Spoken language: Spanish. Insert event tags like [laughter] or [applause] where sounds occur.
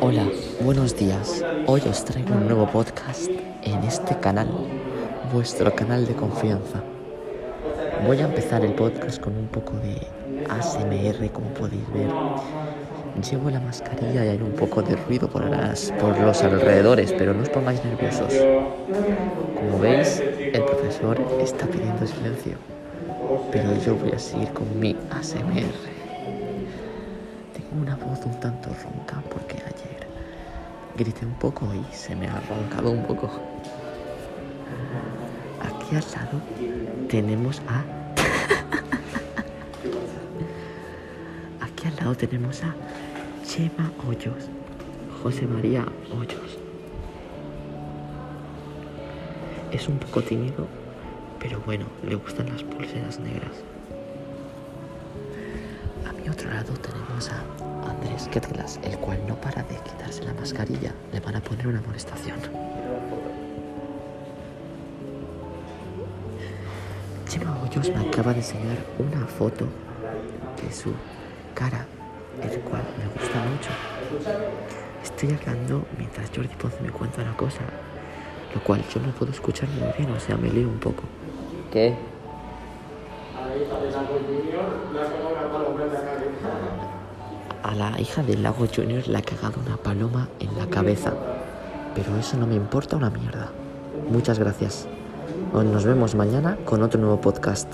Hola, buenos días. Hoy os traigo un nuevo podcast en este canal, vuestro canal de confianza. Voy a empezar el podcast con un poco de ASMR, como podéis ver. Llevo la mascarilla y hay un poco de ruido por, las, por los alrededores, pero no os pongáis nerviosos. Como veis, el profesor está pidiendo silencio, pero yo voy a seguir con mi ASMR una voz un tanto ronca porque ayer grité un poco y se me ha roncado un poco. Aquí al lado tenemos a... [laughs] Aquí al lado tenemos a Chema Hoyos, José María Hoyos. Es un poco tímido, pero bueno, le gustan las pulseras negras. Otro lado tenemos a Andrés Ketglas, el cual no para de quitarse la mascarilla. Le van a poner una molestación. Chema Hoyos me acaba de enseñar una foto de su cara, el cual me gusta mucho. Estoy hablando mientras Jordi Ponce me cuenta una cosa, lo cual yo no puedo escuchar muy bien, o sea, me lío un poco. ¿Qué? A la hija del Lago Junior le ha cagado una paloma en la cabeza. Pero eso no me importa una mierda. Muchas gracias. Nos vemos mañana con otro nuevo podcast.